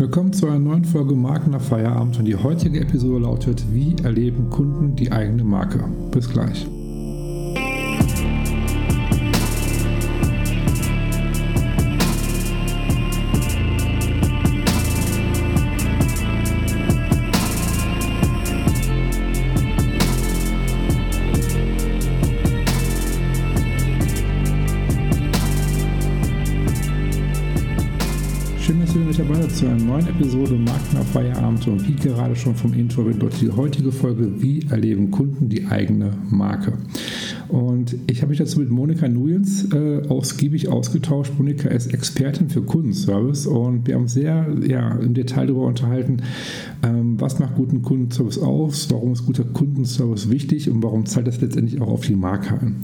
Willkommen zu einer neuen Folge Marken nach Feierabend und die heutige Episode lautet Wie erleben Kunden die eigene Marke? Bis gleich. Episode Magna Feierabend und wie gerade schon vom Intro dort die heutige Folge Wie erleben Kunden die eigene Marke? Und ich habe mich dazu mit Monika Nuyens äh, ausgiebig ausgetauscht. Monika ist Expertin für Kundenservice und wir haben sehr ja, im Detail darüber unterhalten, ähm, was macht guten Kundenservice aus, warum ist guter Kundenservice wichtig und warum zahlt das letztendlich auch auf die Marke ein.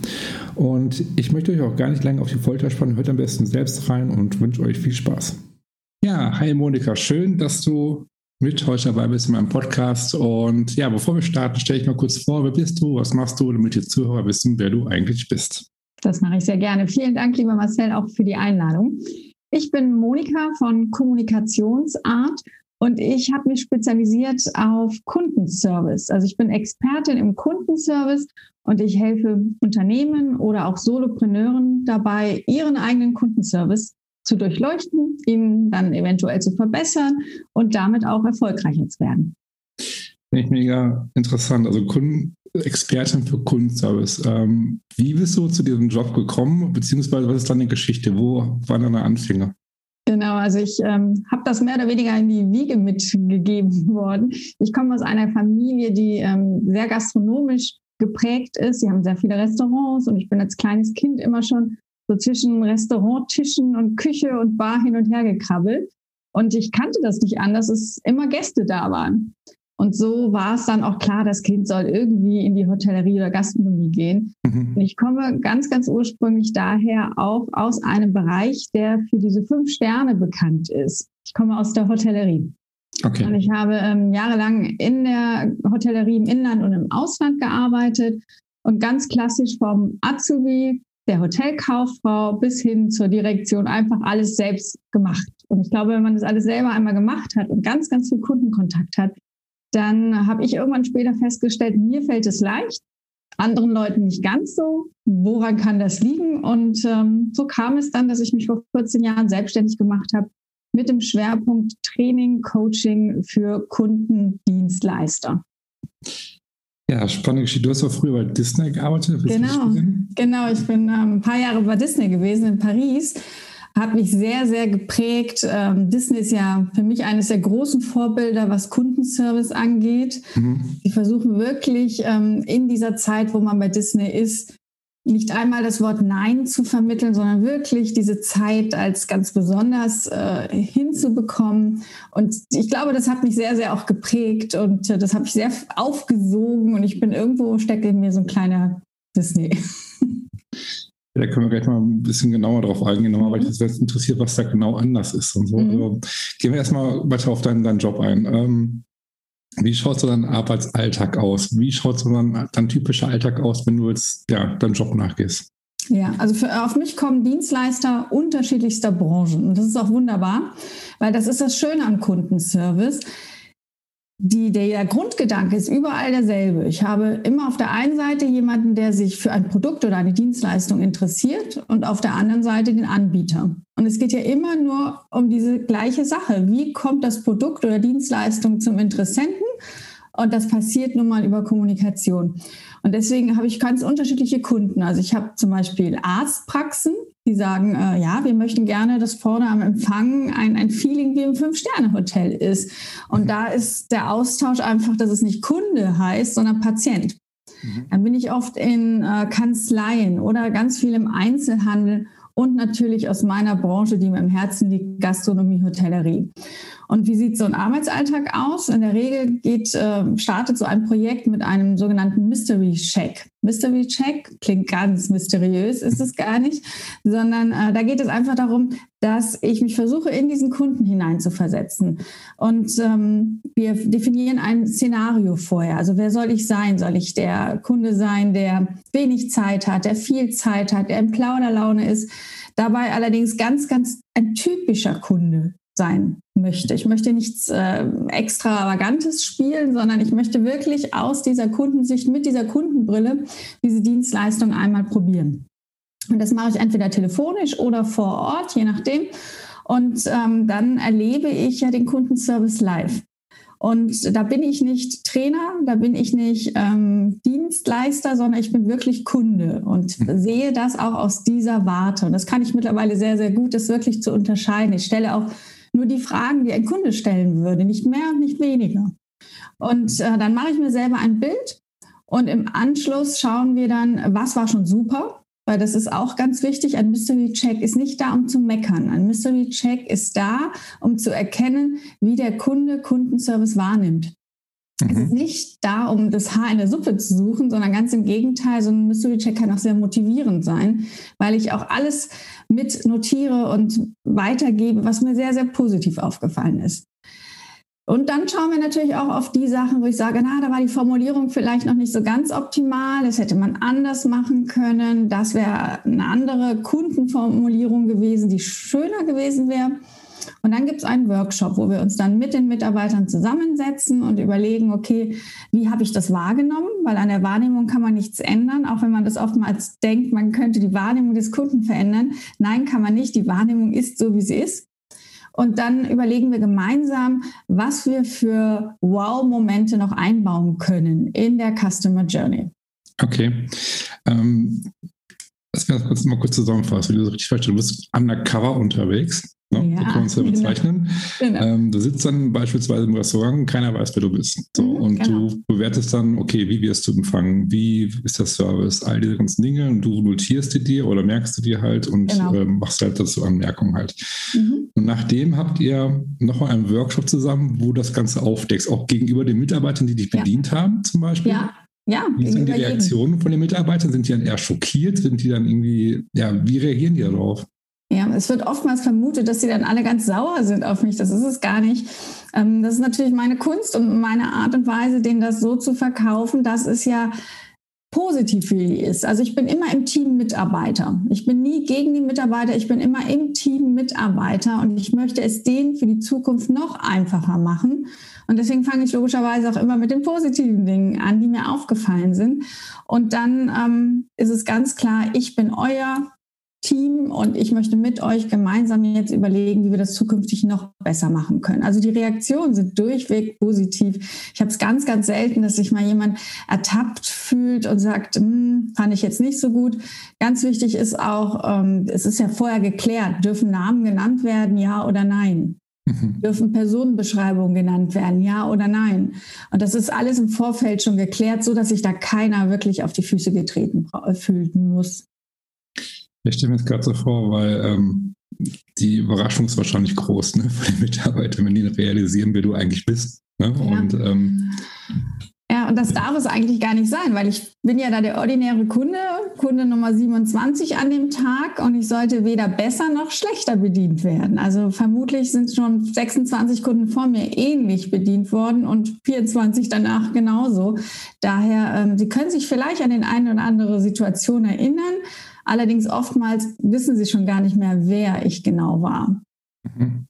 Und ich möchte euch auch gar nicht lange auf die Folter spannen, hört am besten selbst rein und wünsche euch viel Spaß. Hi Monika, schön, dass du mit heute dabei bist in meinem Podcast. Und ja, bevor wir starten, stelle ich mal kurz vor, wer bist du, was machst du, damit die Zuhörer wissen, wer du eigentlich bist. Das mache ich sehr gerne. Vielen Dank, lieber Marcel, auch für die Einladung. Ich bin Monika von Kommunikationsart und ich habe mich spezialisiert auf Kundenservice. Also ich bin Expertin im Kundenservice und ich helfe Unternehmen oder auch Solopreneuren dabei, ihren eigenen Kundenservice zu durchleuchten, ihn dann eventuell zu verbessern und damit auch erfolgreicher zu werden. Finde ich mega interessant. Also Kunden, Expertin für Kundenservice. Ähm, wie bist du zu diesem Job gekommen, beziehungsweise was ist deine Geschichte? Wo waren deine Anfänge? Genau, also ich ähm, habe das mehr oder weniger in die Wiege mitgegeben worden. Ich komme aus einer Familie, die ähm, sehr gastronomisch geprägt ist. Sie haben sehr viele Restaurants und ich bin als kleines Kind immer schon so zwischen Restauranttischen und Küche und Bar hin und her gekrabbelt. Und ich kannte das nicht anders, dass immer Gäste da waren. Und so war es dann auch klar, das Kind soll irgendwie in die Hotellerie oder Gastronomie gehen. Mhm. Und ich komme ganz, ganz ursprünglich daher auch aus einem Bereich, der für diese fünf Sterne bekannt ist. Ich komme aus der Hotellerie. Okay. Und ich habe ähm, jahrelang in der Hotellerie im Inland und im Ausland gearbeitet und ganz klassisch vom Azubi der Hotelkauffrau bis hin zur Direktion einfach alles selbst gemacht. Und ich glaube, wenn man das alles selber einmal gemacht hat und ganz, ganz viel Kundenkontakt hat, dann habe ich irgendwann später festgestellt, mir fällt es leicht, anderen Leuten nicht ganz so. Woran kann das liegen? Und ähm, so kam es dann, dass ich mich vor 14 Jahren selbstständig gemacht habe mit dem Schwerpunkt Training, Coaching für Kundendienstleister. Ja, spannende Geschichte. Du hast auch früher bei Disney gearbeitet. Genau, genau. Ich bin ähm, ein paar Jahre bei Disney gewesen in Paris. Hat mich sehr, sehr geprägt. Ähm, Disney ist ja für mich eines der großen Vorbilder, was Kundenservice angeht. Mhm. Die versuchen wirklich ähm, in dieser Zeit, wo man bei Disney ist, nicht einmal das Wort Nein zu vermitteln, sondern wirklich diese Zeit als ganz besonders äh, hinzubekommen. Und ich glaube, das hat mich sehr, sehr auch geprägt und äh, das habe ich sehr aufgesogen und ich bin irgendwo, stecke in mir so ein kleiner Disney. Da können wir gleich mal ein bisschen genauer drauf eingehen, nochmal, weil mich das interessiert, was da genau anders ist und so. Mhm. Also, gehen wir erstmal weiter auf deinen, deinen Job ein. Ähm, wie schaut so dein Arbeitsalltag aus? Wie schaut so dein, dein typischer Alltag aus, wenn du jetzt ja, deinem Job nachgehst? Ja, also für, auf mich kommen Dienstleister unterschiedlichster Branchen. Und das ist auch wunderbar, weil das ist das Schöne am Kundenservice. Die, der Grundgedanke ist überall derselbe. Ich habe immer auf der einen Seite jemanden, der sich für ein Produkt oder eine Dienstleistung interessiert und auf der anderen Seite den Anbieter. Und es geht ja immer nur um diese gleiche Sache. Wie kommt das Produkt oder Dienstleistung zum Interessenten? Und das passiert nun mal über Kommunikation. Und deswegen habe ich ganz unterschiedliche Kunden. Also ich habe zum Beispiel Arztpraxen, die sagen, äh, ja, wir möchten gerne, dass vorne am Empfang ein, ein Feeling wie im Fünf-Sterne-Hotel ist. Und mhm. da ist der Austausch einfach, dass es nicht Kunde heißt, sondern Patient. Mhm. Dann bin ich oft in äh, Kanzleien oder ganz viel im Einzelhandel und natürlich aus meiner Branche, die mir im Herzen liegt, Gastronomie, Hotellerie. Und wie sieht so ein Arbeitsalltag aus? In der Regel geht, äh, startet so ein Projekt mit einem sogenannten Mystery Check. Mystery Check klingt ganz mysteriös, ist es gar nicht, sondern äh, da geht es einfach darum, dass ich mich versuche, in diesen Kunden hineinzuversetzen. Und ähm, wir definieren ein Szenario vorher. Also wer soll ich sein? Soll ich der Kunde sein, der wenig Zeit hat, der viel Zeit hat, der in Plauderlaune ist? Dabei allerdings ganz, ganz ein typischer Kunde sein möchte. Ich möchte nichts äh, extravagantes spielen, sondern ich möchte wirklich aus dieser Kundensicht mit dieser Kundenbrille diese Dienstleistung einmal probieren. Und das mache ich entweder telefonisch oder vor Ort, je nachdem. Und ähm, dann erlebe ich ja den Kundenservice live. Und da bin ich nicht Trainer, da bin ich nicht ähm, Dienstleister, sondern ich bin wirklich Kunde und mhm. sehe das auch aus dieser Warte. Und das kann ich mittlerweile sehr, sehr gut, das wirklich zu unterscheiden. Ich stelle auch nur die Fragen, die ein Kunde stellen würde, nicht mehr und nicht weniger. Und äh, dann mache ich mir selber ein Bild und im Anschluss schauen wir dann, was war schon super, weil das ist auch ganz wichtig. Ein Mystery Check ist nicht da, um zu meckern. Ein Mystery Check ist da, um zu erkennen, wie der Kunde Kundenservice wahrnimmt. Mhm. Es ist nicht da, um das Haar in der Suppe zu suchen, sondern ganz im Gegenteil, so ein Mystery Check kann auch sehr motivierend sein, weil ich auch alles mit notiere und weitergebe, was mir sehr, sehr positiv aufgefallen ist. Und dann schauen wir natürlich auch auf die Sachen, wo ich sage, na, da war die Formulierung vielleicht noch nicht so ganz optimal, das hätte man anders machen können, das wäre eine andere Kundenformulierung gewesen, die schöner gewesen wäre. Und dann gibt es einen Workshop, wo wir uns dann mit den Mitarbeitern zusammensetzen und überlegen, okay, wie habe ich das wahrgenommen? Weil an der Wahrnehmung kann man nichts ändern, auch wenn man das oftmals denkt, man könnte die Wahrnehmung des Kunden verändern. Nein, kann man nicht. Die Wahrnehmung ist so, wie sie ist. Und dann überlegen wir gemeinsam, was wir für Wow-Momente noch einbauen können in der Customer Journey. Okay. Ähm, lass mich das kurz mal kurz zusammenfassen, wie du das richtig verstehst. Du bist undercover unterwegs. Ne? Ja, so kann man es ja bezeichnen. Genau. Ähm, du sitzt dann beispielsweise im Restaurant keiner weiß, wer du bist. So, mhm, und genau. du bewertest dann, okay, wie wirst du empfangen, wie ist der Service, all diese ganzen Dinge und du notierst die dir oder merkst du dir halt und genau. ähm, machst halt dazu Anmerkungen halt. Mhm. Und nachdem habt ihr nochmal einen Workshop zusammen, wo das Ganze aufdeckst, auch gegenüber den Mitarbeitern, die dich ja. bedient haben zum Beispiel. Ja. Ja, wie sind die Reaktionen von den Mitarbeitern? Sind die dann eher schockiert? Sind die dann irgendwie, ja, wie reagieren die darauf? Ja, es wird oftmals vermutet, dass sie dann alle ganz sauer sind auf mich. Das ist es gar nicht. Ähm, das ist natürlich meine Kunst und meine Art und Weise, denen das so zu verkaufen, dass es ja positiv für die ist. Also ich bin immer im Team Mitarbeiter. Ich bin nie gegen die Mitarbeiter, ich bin immer im Team Mitarbeiter und ich möchte es denen für die Zukunft noch einfacher machen. Und deswegen fange ich logischerweise auch immer mit den positiven Dingen an, die mir aufgefallen sind. Und dann ähm, ist es ganz klar, ich bin euer Team und ich möchte mit euch gemeinsam jetzt überlegen, wie wir das zukünftig noch besser machen können. Also die Reaktionen sind durchweg positiv. Ich habe es ganz, ganz selten, dass sich mal jemand ertappt fühlt und sagt, hm, fand ich jetzt nicht so gut. Ganz wichtig ist auch, ähm, es ist ja vorher geklärt, dürfen Namen genannt werden, ja oder nein? Mhm. Dürfen Personenbeschreibungen genannt werden, ja oder nein? Und das ist alles im Vorfeld schon geklärt, so dass sich da keiner wirklich auf die Füße getreten fühlen muss. Ich stelle mir das gerade so vor, weil ähm, die Überraschung ist wahrscheinlich groß ne, von den Mitarbeitern, wenn die realisieren, wer du eigentlich bist. Ne? Ja. Und, ähm, ja, und das darf es eigentlich gar nicht sein, weil ich bin ja da der ordinäre Kunde, Kunde Nummer 27 an dem Tag und ich sollte weder besser noch schlechter bedient werden. Also vermutlich sind schon 26 Kunden vor mir ähnlich bedient worden und 24 danach genauso. Daher, ähm, Sie können sich vielleicht an den eine oder andere Situation erinnern, Allerdings oftmals wissen sie schon gar nicht mehr, wer ich genau war. Mhm.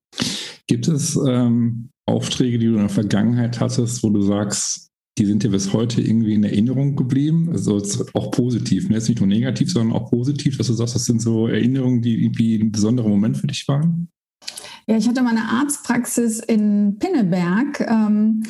Gibt es ähm, Aufträge, die du in der Vergangenheit hattest, wo du sagst, die sind dir bis heute irgendwie in Erinnerung geblieben? Also auch positiv, ne? jetzt nicht nur negativ, sondern auch positiv, dass du sagst, das sind so Erinnerungen, die irgendwie ein besonderer Moment für dich waren? Ja, ich hatte mal eine Arztpraxis in Pinneberg. Ähm,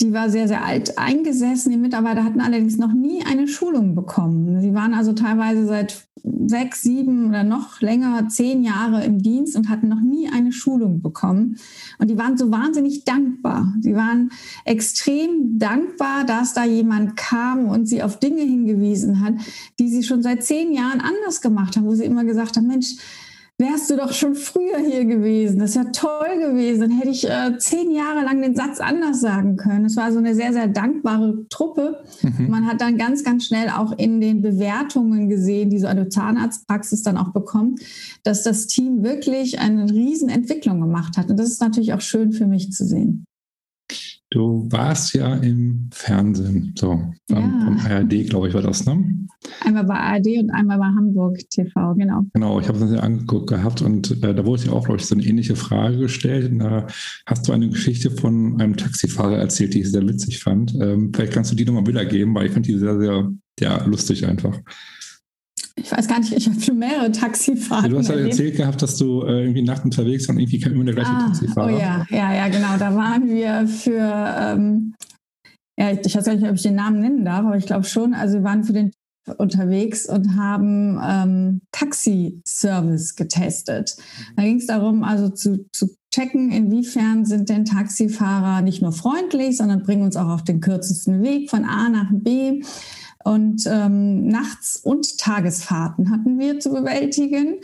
die war sehr, sehr alt eingesessen. Die Mitarbeiter hatten allerdings noch nie eine Schulung bekommen. Sie waren also teilweise seit sechs, sieben oder noch länger, zehn Jahre im Dienst und hatten noch nie eine Schulung bekommen. Und die waren so wahnsinnig dankbar. Sie waren extrem dankbar, dass da jemand kam und sie auf Dinge hingewiesen hat, die sie schon seit zehn Jahren anders gemacht haben, wo sie immer gesagt haben, Mensch, wärst du doch schon früher hier gewesen. Das ist ja toll gewesen. Dann hätte ich äh, zehn Jahre lang den Satz anders sagen können. Es war so eine sehr, sehr dankbare Truppe. Mhm. Man hat dann ganz, ganz schnell auch in den Bewertungen gesehen, die so eine Zahnarztpraxis dann auch bekommt, dass das Team wirklich eine Riesenentwicklung gemacht hat. Und das ist natürlich auch schön für mich zu sehen. Du warst ja im Fernsehen, so ja. vom ARD, glaube ich, war das, ne? Einmal bei ARD und einmal bei Hamburg TV, genau. Genau, ich habe das ja angeguckt gehabt und äh, da wurde dir auch, glaube ich, so eine ähnliche Frage gestellt. Und da hast du eine Geschichte von einem Taxifahrer erzählt, die ich sehr witzig fand. Ähm, vielleicht kannst du die nochmal wiedergeben, weil ich finde die sehr, sehr ja, lustig einfach ich weiß gar nicht, ich habe schon mehrere Taxifahrten. Du hast ja erzählt gehabt, dass du äh, irgendwie nachts unterwegs warst und irgendwie kam immer der gleiche ah, Taxifahrer. Oh ja, ja, ja, genau. Da waren wir für, ähm, ja, ich weiß gar nicht, ob ich den Namen nennen darf, aber ich glaube schon. Also wir waren für den unterwegs und haben ähm, Taxi-Service getestet. Da ging es darum, also zu, zu checken, inwiefern sind denn Taxifahrer nicht nur freundlich, sondern bringen uns auch auf den kürzesten Weg von A nach B. Und ähm, Nachts- und Tagesfahrten hatten wir zu bewältigen.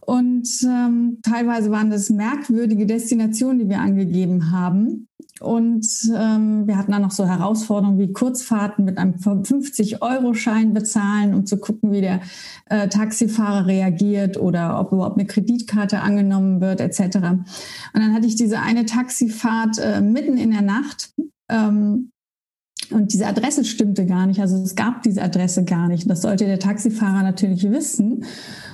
Und ähm, teilweise waren das merkwürdige Destinationen, die wir angegeben haben. Und ähm, wir hatten dann noch so Herausforderungen wie Kurzfahrten mit einem 50-Euro-Schein bezahlen, um zu gucken, wie der äh, Taxifahrer reagiert oder ob überhaupt eine Kreditkarte angenommen wird, etc. Und dann hatte ich diese eine Taxifahrt äh, mitten in der Nacht. Ähm, und diese Adresse stimmte gar nicht. Also es gab diese Adresse gar nicht. Das sollte der Taxifahrer natürlich wissen.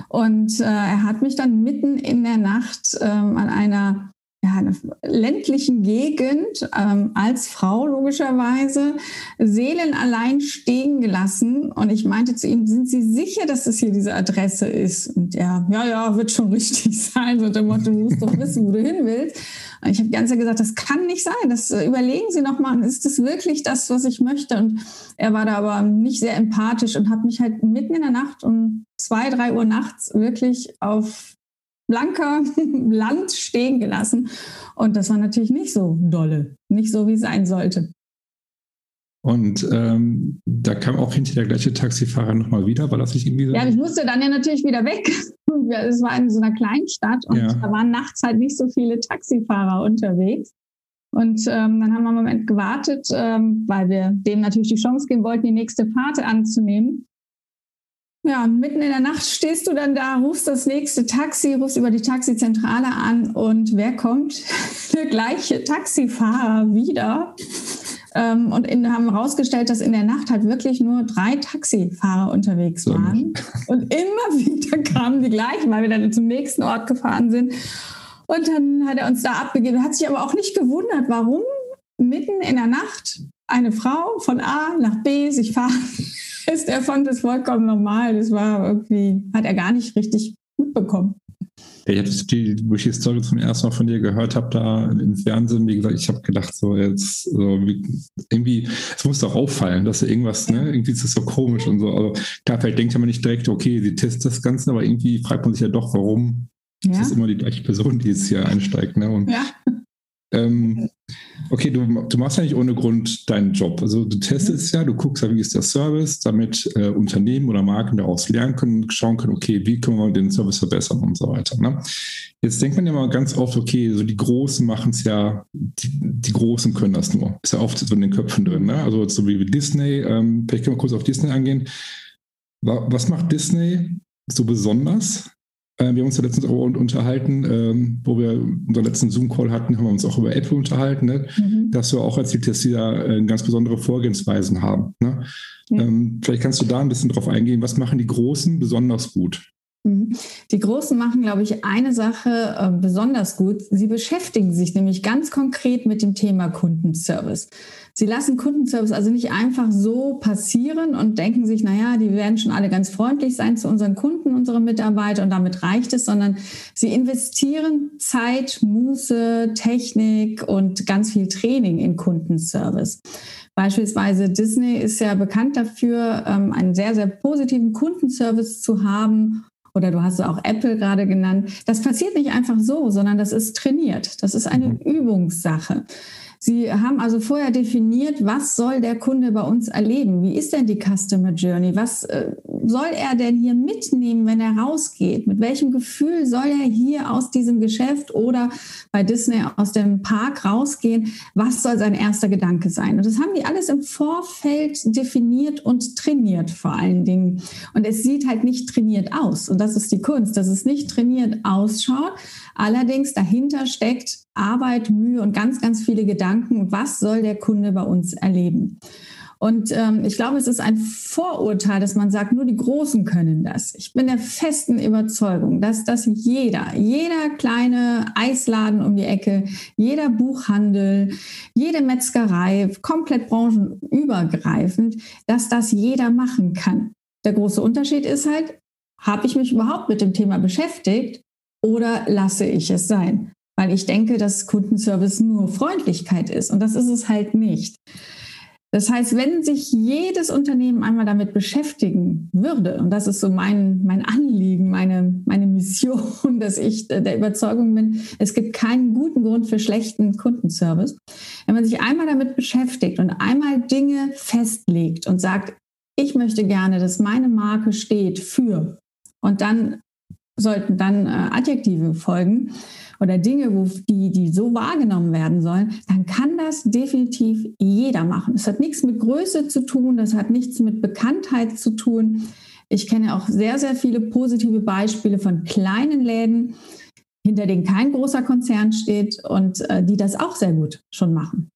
Und äh, er hat mich dann mitten in der Nacht ähm, an einer ja, einer ländlichen Gegend ähm, als Frau logischerweise seelenallein stehen gelassen. Und ich meinte zu ihm, sind Sie sicher, dass das hier diese Adresse ist? Und er, ja, ja, wird schon richtig sein. So dem Motto, du musst doch wissen, wo du hin willst. Und ich habe Zeit gesagt, das kann nicht sein. Das äh, überlegen Sie noch mal. Ist das wirklich das, was ich möchte? Und er war da aber nicht sehr empathisch und hat mich halt mitten in der Nacht um zwei, drei Uhr nachts wirklich auf blanker Land stehen gelassen. Und das war natürlich nicht so dolle, nicht so, wie es sein sollte. Und ähm, da kam auch hinterher der gleiche Taxifahrer nochmal wieder, weil das nicht irgendwie so. Ja, ich musste dann ja natürlich wieder weg. Es war in so einer Kleinstadt und ja. da waren nachts halt nicht so viele Taxifahrer unterwegs. Und ähm, dann haben wir einen Moment gewartet, ähm, weil wir dem natürlich die Chance geben wollten, die nächste Fahrt anzunehmen. Ja, mitten in der Nacht stehst du dann da, rufst das nächste Taxi, rufst über die Taxizentrale an und wer kommt? Der gleiche Taxifahrer wieder. Ähm, und in, haben herausgestellt, dass in der Nacht halt wirklich nur drei Taxifahrer unterwegs waren. Und immer wieder kamen die gleichen, weil wir dann zum nächsten Ort gefahren sind. Und dann hat er uns da abgegeben, hat sich aber auch nicht gewundert, warum mitten in der Nacht eine Frau von A nach B sich fahren lässt. Er fand das vollkommen normal. Das war irgendwie, hat er gar nicht richtig gut bekommen. Ja, ich habe die, wo ich die Story zum ersten Mal von dir gehört habe, da im Fernsehen, wie gesagt, ich habe gedacht, so jetzt, so, irgendwie, es muss doch auffallen, dass irgendwas, ne, irgendwie ist das so komisch und so. Also klar, vielleicht denkt man nicht direkt, okay, sie testet das Ganze, aber irgendwie fragt man sich ja doch, warum ja. ist das immer die gleiche Person, die jetzt hier einsteigt, ne? Und ja. Ähm, okay, du, du, machst ja nicht ohne Grund deinen Job. Also du testest ja, du guckst ja, wie ist der Service, damit äh, Unternehmen oder Marken daraus lernen können, schauen können, okay, wie können wir den Service verbessern und so weiter. Ne? Jetzt denkt man ja mal ganz oft, okay, so die Großen machen es ja, die, die, Großen können das nur. Ist ja oft so in den Köpfen drin. Ne? Also so wie Disney, ähm, vielleicht können wir kurz auf Disney angehen. Was macht Disney so besonders? Äh, wir haben uns ja letztens auch unterhalten, ähm, wo wir unseren letzten Zoom-Call hatten, haben wir uns auch über Apple unterhalten, ne? mhm. dass du auch erzählt, dass sie da äh, ganz besondere Vorgehensweisen haben. Ne? Ähm, vielleicht kannst du da ein bisschen drauf eingehen, was machen die Großen besonders gut? Mhm. Die Großen machen, glaube ich, eine Sache äh, besonders gut. Sie beschäftigen sich nämlich ganz konkret mit dem Thema Kundenservice. Sie lassen Kundenservice also nicht einfach so passieren und denken sich, naja, die werden schon alle ganz freundlich sein zu unseren Kunden, unseren Mitarbeitern und damit reicht es, sondern sie investieren Zeit, Muße, Technik und ganz viel Training in Kundenservice. Beispielsweise Disney ist ja bekannt dafür, ähm, einen sehr, sehr positiven Kundenservice zu haben oder du hast auch Apple gerade genannt. Das passiert nicht einfach so, sondern das ist trainiert. Das ist eine mhm. Übungssache. Sie haben also vorher definiert, was soll der Kunde bei uns erleben? Wie ist denn die Customer Journey? Was, äh, soll er denn hier mitnehmen, wenn er rausgeht? Mit welchem Gefühl soll er hier aus diesem Geschäft oder bei Disney aus dem Park rausgehen? Was soll sein erster Gedanke sein? Und das haben die alles im Vorfeld definiert und trainiert vor allen Dingen. Und es sieht halt nicht trainiert aus. Und das ist die Kunst, dass es nicht trainiert ausschaut. Allerdings dahinter steckt Arbeit, Mühe und ganz, ganz viele Gedanken. Was soll der Kunde bei uns erleben? Und ähm, ich glaube, es ist ein Vorurteil, dass man sagt, nur die Großen können das. Ich bin der festen Überzeugung, dass das jeder, jeder kleine Eisladen um die Ecke, jeder Buchhandel, jede Metzgerei, komplett branchenübergreifend, dass das jeder machen kann. Der große Unterschied ist halt, habe ich mich überhaupt mit dem Thema beschäftigt oder lasse ich es sein? Weil ich denke, dass Kundenservice nur Freundlichkeit ist und das ist es halt nicht. Das heißt, wenn sich jedes Unternehmen einmal damit beschäftigen würde, und das ist so mein, mein Anliegen, meine, meine Mission, dass ich der Überzeugung bin, es gibt keinen guten Grund für schlechten Kundenservice. Wenn man sich einmal damit beschäftigt und einmal Dinge festlegt und sagt, ich möchte gerne, dass meine Marke steht für, und dann sollten dann äh, Adjektive folgen, oder Dinge, wo die, die so wahrgenommen werden sollen, dann kann das definitiv jeder machen. Es hat nichts mit Größe zu tun, das hat nichts mit Bekanntheit zu tun. Ich kenne auch sehr, sehr viele positive Beispiele von kleinen Läden, hinter denen kein großer Konzern steht und äh, die das auch sehr gut schon machen.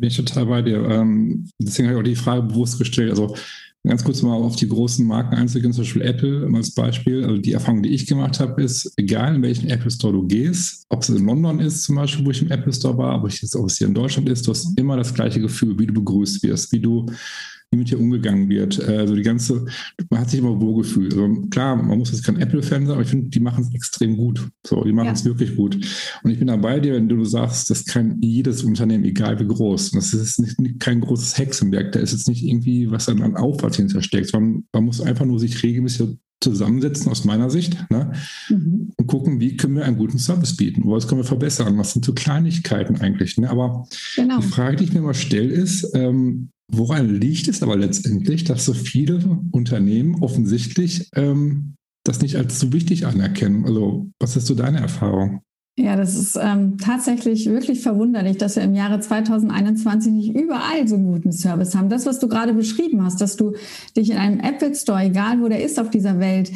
Bin ich total bei dir. Ähm, deswegen habe ich auch die Frage bewusst gestellt. Also Ganz kurz mal auf die großen Marken einzugehen, zum Beispiel Apple als Beispiel. Also die Erfahrung, die ich gemacht habe, ist, egal in welchen Apple Store du gehst, ob es in London ist zum Beispiel, wo ich im Apple Store war, ob es hier in Deutschland ist, du hast immer das gleiche Gefühl, wie du begrüßt wirst, wie du wie mit dir umgegangen wird. Äh, also die ganze, man hat sich immer wohlgefühlt. Also klar, man muss jetzt kein Apple-Fan sein, aber ich finde, die machen es extrem gut. So, die machen es ja. wirklich gut. Und ich bin da bei dir, wenn du sagst, das kann jedes Unternehmen, egal wie groß. Das ist nicht, kein großes Hexenwerk. Da ist jetzt nicht irgendwie was an, an Aufwand hintersteckt, sondern man muss einfach nur sich regelmäßig zusammensetzen aus meiner Sicht ne? mhm. und gucken, wie können wir einen guten Service bieten, was können wir verbessern, was sind so Kleinigkeiten eigentlich. Ne? Aber genau. die Frage, die ich mir mal stelle, ist, ähm, Woran liegt es aber letztendlich, dass so viele Unternehmen offensichtlich ähm, das nicht als so wichtig anerkennen? Also, was ist so deine Erfahrung? Ja, das ist ähm, tatsächlich wirklich verwunderlich, dass wir im Jahre 2021 nicht überall so guten Service haben. Das, was du gerade beschrieben hast, dass du dich in einem Apple Store, egal wo der ist auf dieser Welt,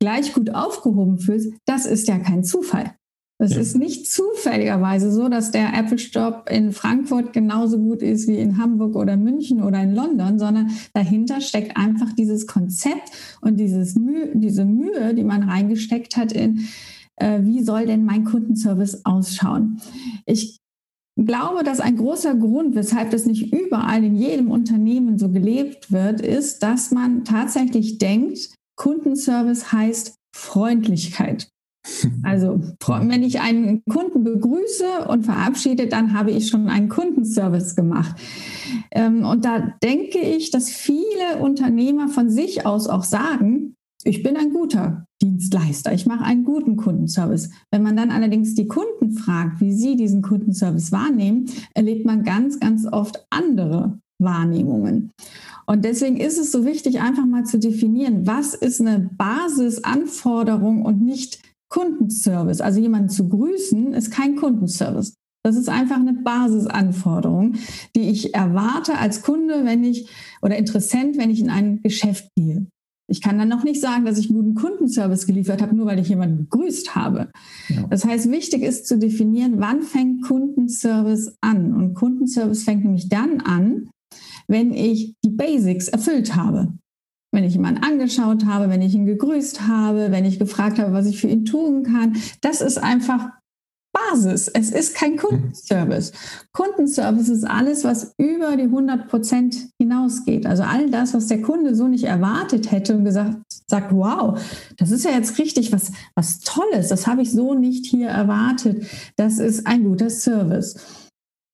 gleich gut aufgehoben fühlst, das ist ja kein Zufall. Es ja. ist nicht zufälligerweise so, dass der Apple Store in Frankfurt genauso gut ist wie in Hamburg oder München oder in London, sondern dahinter steckt einfach dieses Konzept und dieses Mühe, diese Mühe, die man reingesteckt hat in, äh, wie soll denn mein Kundenservice ausschauen. Ich glaube, dass ein großer Grund, weshalb das nicht überall in jedem Unternehmen so gelebt wird, ist, dass man tatsächlich denkt, Kundenservice heißt Freundlichkeit. Also wenn ich einen Kunden begrüße und verabschiede, dann habe ich schon einen Kundenservice gemacht. Ähm, und da denke ich, dass viele Unternehmer von sich aus auch sagen, ich bin ein guter Dienstleister, ich mache einen guten Kundenservice. Wenn man dann allerdings die Kunden fragt, wie sie diesen Kundenservice wahrnehmen, erlebt man ganz, ganz oft andere Wahrnehmungen. Und deswegen ist es so wichtig, einfach mal zu definieren, was ist eine Basisanforderung und nicht Kundenservice, also jemanden zu grüßen, ist kein Kundenservice. Das ist einfach eine Basisanforderung, die ich erwarte als Kunde, wenn ich oder Interessent, wenn ich in ein Geschäft gehe. Ich kann dann noch nicht sagen, dass ich einen guten Kundenservice geliefert habe, nur weil ich jemanden begrüßt habe. Ja. Das heißt, wichtig ist zu definieren, wann fängt Kundenservice an. Und Kundenservice fängt nämlich dann an, wenn ich die Basics erfüllt habe wenn ich jemanden angeschaut habe, wenn ich ihn gegrüßt habe, wenn ich gefragt habe, was ich für ihn tun kann. Das ist einfach Basis. Es ist kein Kundenservice. Kundenservice ist alles, was über die 100 Prozent hinausgeht. Also all das, was der Kunde so nicht erwartet hätte und gesagt, sagt, wow, das ist ja jetzt richtig was, was Tolles. Das habe ich so nicht hier erwartet. Das ist ein guter Service.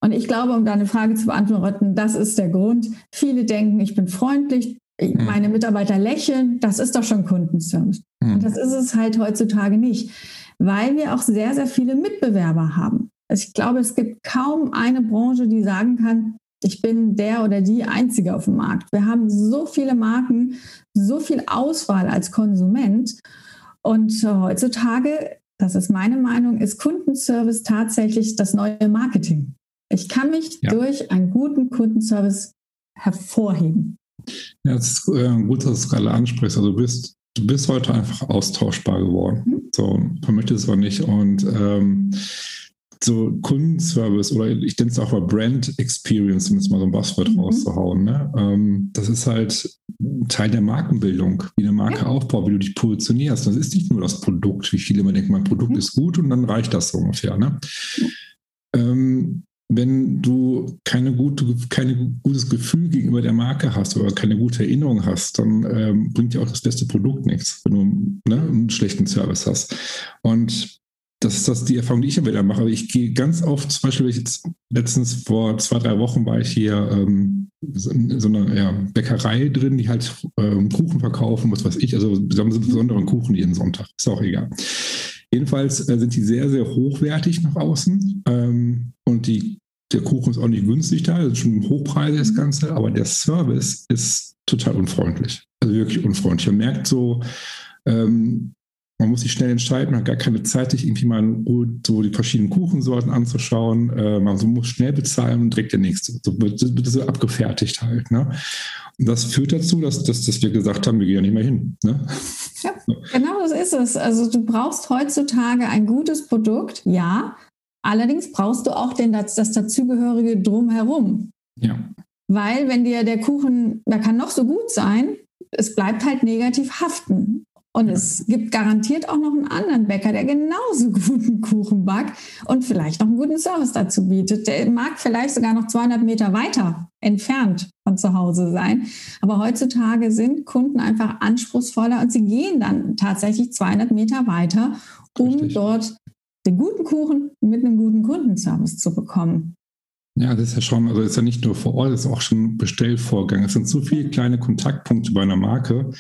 Und ich glaube, um deine Frage zu beantworten, das ist der Grund. Viele denken, ich bin freundlich, hm. meine Mitarbeiter lächeln, das ist doch schon Kundenservice. Mhm. Und das ist es halt heutzutage nicht, weil wir auch sehr, sehr viele Mitbewerber haben. Also ich glaube, es gibt kaum eine Branche, die sagen kann, ich bin der oder die Einzige auf dem Markt. Wir haben so viele Marken, so viel Auswahl als Konsument. Und äh, heutzutage, das ist meine Meinung, ist Kundenservice tatsächlich das neue Marketing. Ich kann mich ja. durch einen guten Kundenservice hervorheben. Ja, es ist äh, gut, dass du es gerade ansprichst. Also du bist, du bist heute einfach austauschbar geworden. Mhm. So, man möchte es aber nicht. Und ähm, so Kundenservice oder ich denke es auch mal Brand Experience, um jetzt mal so ein Buzzword mhm. rauszuhauen. Ne? Ähm, das ist halt Teil der Markenbildung, wie eine Marke ja. aufbaut, wie du dich positionierst. Das ist nicht nur das Produkt, wie viele immer denken, mein Produkt mhm. ist gut und dann reicht das so ungefähr. Ne? Ja. Ähm, wenn du keine gute, kein gutes Gefühl gegenüber der Marke hast oder keine gute Erinnerung hast, dann ähm, bringt dir auch das beste Produkt nichts, wenn du ne, einen schlechten Service hast. Und das ist das die Erfahrung, die ich immer wieder mache. Aber ich gehe ganz oft, zum Beispiel jetzt letztens vor zwei, drei Wochen war ich hier ähm, in so einer ja, Bäckerei drin, die halt ähm, Kuchen verkaufen, was weiß ich. Also besonderen Kuchen jeden Sonntag. Ist auch egal. Jedenfalls äh, sind die sehr, sehr hochwertig nach außen. Ähm, und die, der Kuchen ist auch nicht günstig da, das ist schon Hochpreise das Ganze, aber der Service ist total unfreundlich. Also wirklich unfreundlich. Man merkt so, ähm, man muss sich schnell entscheiden, man hat gar keine Zeit, sich irgendwie mal so die verschiedenen Kuchensorten anzuschauen. Äh, man muss schnell bezahlen und direkt der nächste. So wird, wird so abgefertigt halt. Ne? Und das führt dazu, dass, dass, dass wir gesagt haben, wir gehen ja nicht mehr hin. Ne? Ja, genau so ist es. Also du brauchst heutzutage ein gutes Produkt, ja. Allerdings brauchst du auch den, das, das dazugehörige Drumherum. Ja. Weil wenn dir der Kuchen, der kann noch so gut sein, es bleibt halt negativ haften. Und es gibt garantiert auch noch einen anderen Bäcker, der genauso guten Kuchen backt und vielleicht noch einen guten Service dazu bietet. Der mag vielleicht sogar noch 200 Meter weiter entfernt von zu Hause sein. Aber heutzutage sind Kunden einfach anspruchsvoller und sie gehen dann tatsächlich 200 Meter weiter, um Richtig. dort den guten Kuchen mit einem guten Kundenservice zu bekommen. Ja, das ist ja schon, also ist ja nicht nur vor Ort, das ist auch schon Bestellvorgang. Es sind so viele kleine Kontaktpunkte bei einer Marke,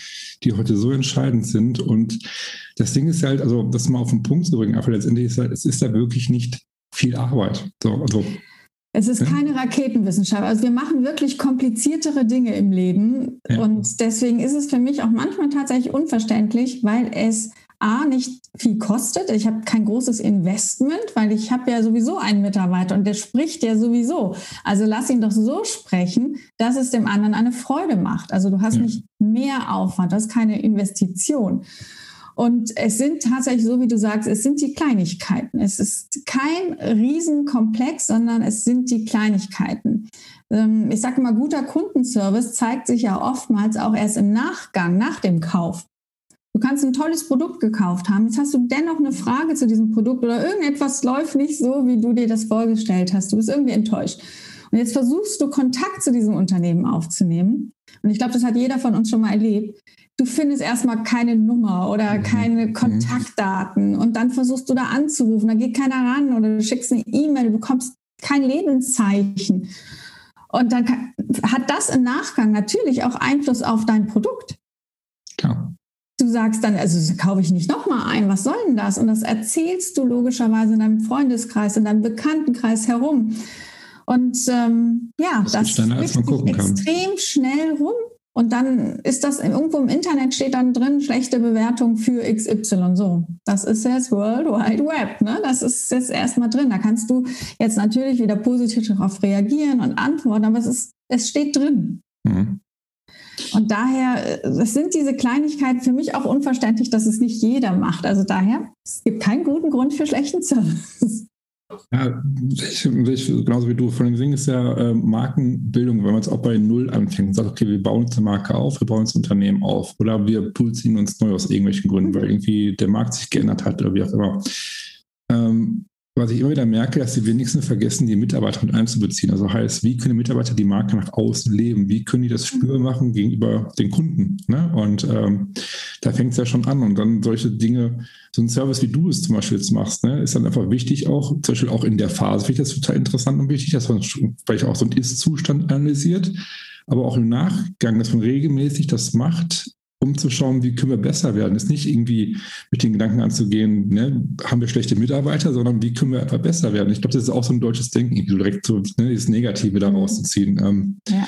die heute so entscheidend sind. Und das Ding ist halt, also das mal auf den Punkt zu bringen, aber letztendlich ist halt, es ist da wirklich nicht viel Arbeit. So, also, es ist keine Raketenwissenschaft. Also wir machen wirklich kompliziertere Dinge im Leben. Ja. Und deswegen ist es für mich auch manchmal tatsächlich unverständlich, weil es A, nicht viel kostet. Ich habe kein großes Investment, weil ich habe ja sowieso einen Mitarbeiter und der spricht ja sowieso. Also lass ihn doch so sprechen, dass es dem anderen eine Freude macht. Also du hast ja. nicht mehr Aufwand, das ist keine Investition. Und es sind tatsächlich, so wie du sagst, es sind die Kleinigkeiten. Es ist kein Riesenkomplex, sondern es sind die Kleinigkeiten. Ähm, ich sage mal, guter Kundenservice zeigt sich ja oftmals auch erst im Nachgang, nach dem Kauf. Du kannst ein tolles Produkt gekauft haben. Jetzt hast du dennoch eine Frage zu diesem Produkt oder irgendetwas läuft nicht so, wie du dir das vorgestellt hast. Du bist irgendwie enttäuscht. Und jetzt versuchst du Kontakt zu diesem Unternehmen aufzunehmen. Und ich glaube, das hat jeder von uns schon mal erlebt. Du findest erstmal keine Nummer oder mhm. keine mhm. Kontaktdaten und dann versuchst du da anzurufen. Da geht keiner ran oder du schickst eine E-Mail, du bekommst kein Lebenszeichen. Und dann hat das im Nachgang natürlich auch Einfluss auf dein Produkt. Du sagst dann, also kaufe ich nicht nochmal ein, was soll denn das? Und das erzählst du logischerweise in deinem Freundeskreis, in deinem Bekanntenkreis herum. Und ähm, ja, das, das schneller, extrem schnell rum. Und dann ist das irgendwo im Internet steht dann drin, schlechte Bewertung für XY. So, das ist jetzt World Wide Web. Ne? Das ist jetzt erstmal drin. Da kannst du jetzt natürlich wieder positiv darauf reagieren und antworten, aber es, ist, es steht drin. Mhm. Und daher, es sind diese Kleinigkeiten für mich auch unverständlich, dass es nicht jeder macht. Also daher, es gibt keinen guten Grund für schlechten Service. Ja, ich, ich, genauso wie du. Von dem Ding ist ja äh, Markenbildung, wenn man es auch bei Null anfängt und sagt, okay, wir bauen uns eine Marke auf, wir bauen uns ein Unternehmen auf oder wir pulsieren uns neu aus irgendwelchen Gründen, mhm. weil irgendwie der Markt sich geändert hat oder wie auch immer. Ähm, was ich immer wieder merke, dass die wenigsten vergessen, die Mitarbeiter mit einzubeziehen. Also heißt, wie können Mitarbeiter die Marke nach außen leben? Wie können die das spürbar machen gegenüber den Kunden? Ne? Und ähm, da fängt es ja schon an. Und dann solche Dinge, so ein Service, wie du es zum Beispiel jetzt machst, ne, ist dann einfach wichtig, auch zum Beispiel auch in der Phase, finde ich das total interessant und wichtig, dass man vielleicht auch so einen Ist-Zustand analysiert, aber auch im Nachgang, dass man regelmäßig das macht, um zu schauen, wie können wir besser werden. Ist nicht irgendwie mit den Gedanken anzugehen, ne, haben wir schlechte Mitarbeiter, sondern wie können wir einfach besser werden. Ich glaube, das ist auch so ein deutsches Denken, direkt so ne, das Negative da mhm. rauszuziehen. Ähm, ja.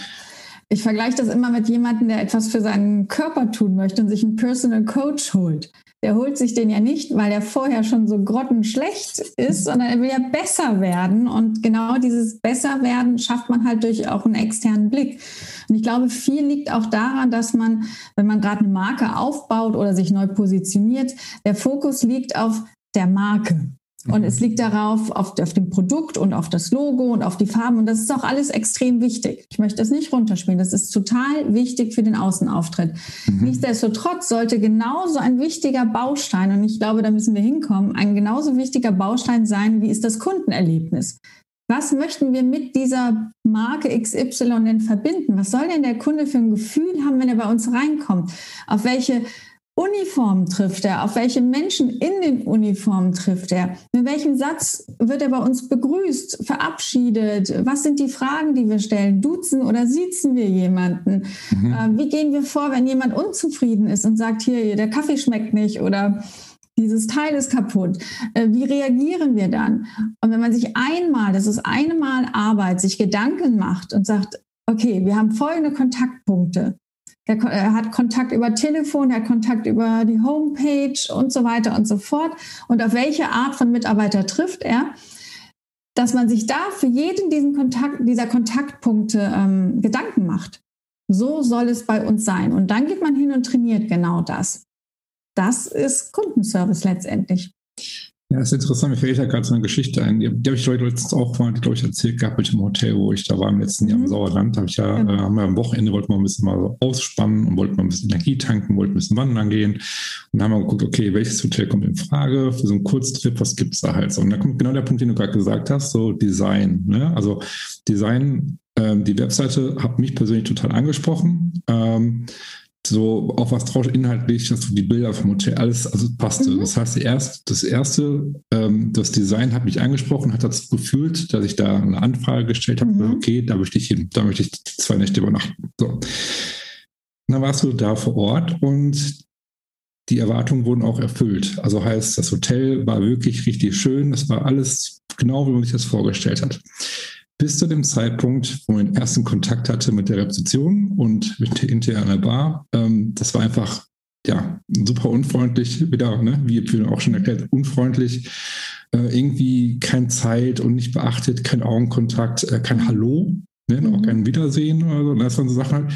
Ich vergleiche das immer mit jemandem, der etwas für seinen Körper tun möchte und sich einen Personal Coach holt der holt sich den ja nicht, weil er vorher schon so grottenschlecht ist, sondern er will ja besser werden. Und genau dieses Besserwerden schafft man halt durch auch einen externen Blick. Und ich glaube, viel liegt auch daran, dass man, wenn man gerade eine Marke aufbaut oder sich neu positioniert, der Fokus liegt auf der Marke. Und es liegt darauf, auf, auf, dem Produkt und auf das Logo und auf die Farben. Und das ist auch alles extrem wichtig. Ich möchte das nicht runterspielen. Das ist total wichtig für den Außenauftritt. Mhm. Nichtsdestotrotz sollte genauso ein wichtiger Baustein, und ich glaube, da müssen wir hinkommen, ein genauso wichtiger Baustein sein, wie ist das Kundenerlebnis. Was möchten wir mit dieser Marke XY denn verbinden? Was soll denn der Kunde für ein Gefühl haben, wenn er bei uns reinkommt? Auf welche Uniformen trifft er? Auf welche Menschen in den Uniformen trifft er? Mit welchem Satz wird er bei uns begrüßt, verabschiedet? Was sind die Fragen, die wir stellen? Duzen oder siezen wir jemanden? Mhm. Äh, wie gehen wir vor, wenn jemand unzufrieden ist und sagt, hier, der Kaffee schmeckt nicht oder dieses Teil ist kaputt. Äh, wie reagieren wir dann? Und wenn man sich einmal, das ist eine Mal Arbeit, sich Gedanken macht und sagt, okay, wir haben folgende Kontaktpunkte. Er hat Kontakt über Telefon, er hat Kontakt über die Homepage und so weiter und so fort. Und auf welche Art von Mitarbeiter trifft er? Dass man sich da für jeden diesen Kontakt, dieser Kontaktpunkte ähm, Gedanken macht. So soll es bei uns sein. Und dann geht man hin und trainiert genau das. Das ist Kundenservice letztendlich. Ja, ist interessant. Mir fällt ja gerade so eine Geschichte ein. Die, die habe ich letztens auch mal, glaube ich, erzählt gehabt mit dem Hotel, wo ich da war im letzten Jahr im mhm. Sauerland. Da habe ich ja, ja. Äh, haben wir am Wochenende wollten wir ein bisschen mal so ausspannen und wollten mal ein bisschen Energie tanken, wollten ein bisschen wandern gehen. Und dann haben wir geguckt, okay, welches Hotel kommt in Frage für so einen Kurztrip, was gibt es da halt so? Und da kommt genau der Punkt, den du gerade gesagt hast, so Design. Ne? Also Design, ähm, die Webseite hat mich persönlich total angesprochen. Ähm, so auf was drauf inhaltlich, dass du die Bilder vom Hotel, alles, also passte. Mhm. Das heißt, erst, das erste, ähm, das Design hat mich angesprochen, hat dazu gefühlt, dass ich da eine Anfrage gestellt habe, mhm. okay, da möchte ich hin, da möchte ich zwei Nächte übernachten. So. Dann warst du da vor Ort und die Erwartungen wurden auch erfüllt. Also heißt, das Hotel war wirklich richtig schön, das war alles genau, wie man sich das vorgestellt hat bis zu dem Zeitpunkt, wo man den ersten Kontakt hatte mit der Rezeption und mit der internen Bar. Ähm, das war einfach ja super unfreundlich, wieder, ne, wie ihr auch schon erklärt, unfreundlich. Äh, irgendwie kein Zeit und nicht beachtet, kein Augenkontakt, äh, kein Hallo, ne, mhm. auch kein Wiedersehen oder so. Das waren so Sachen halt.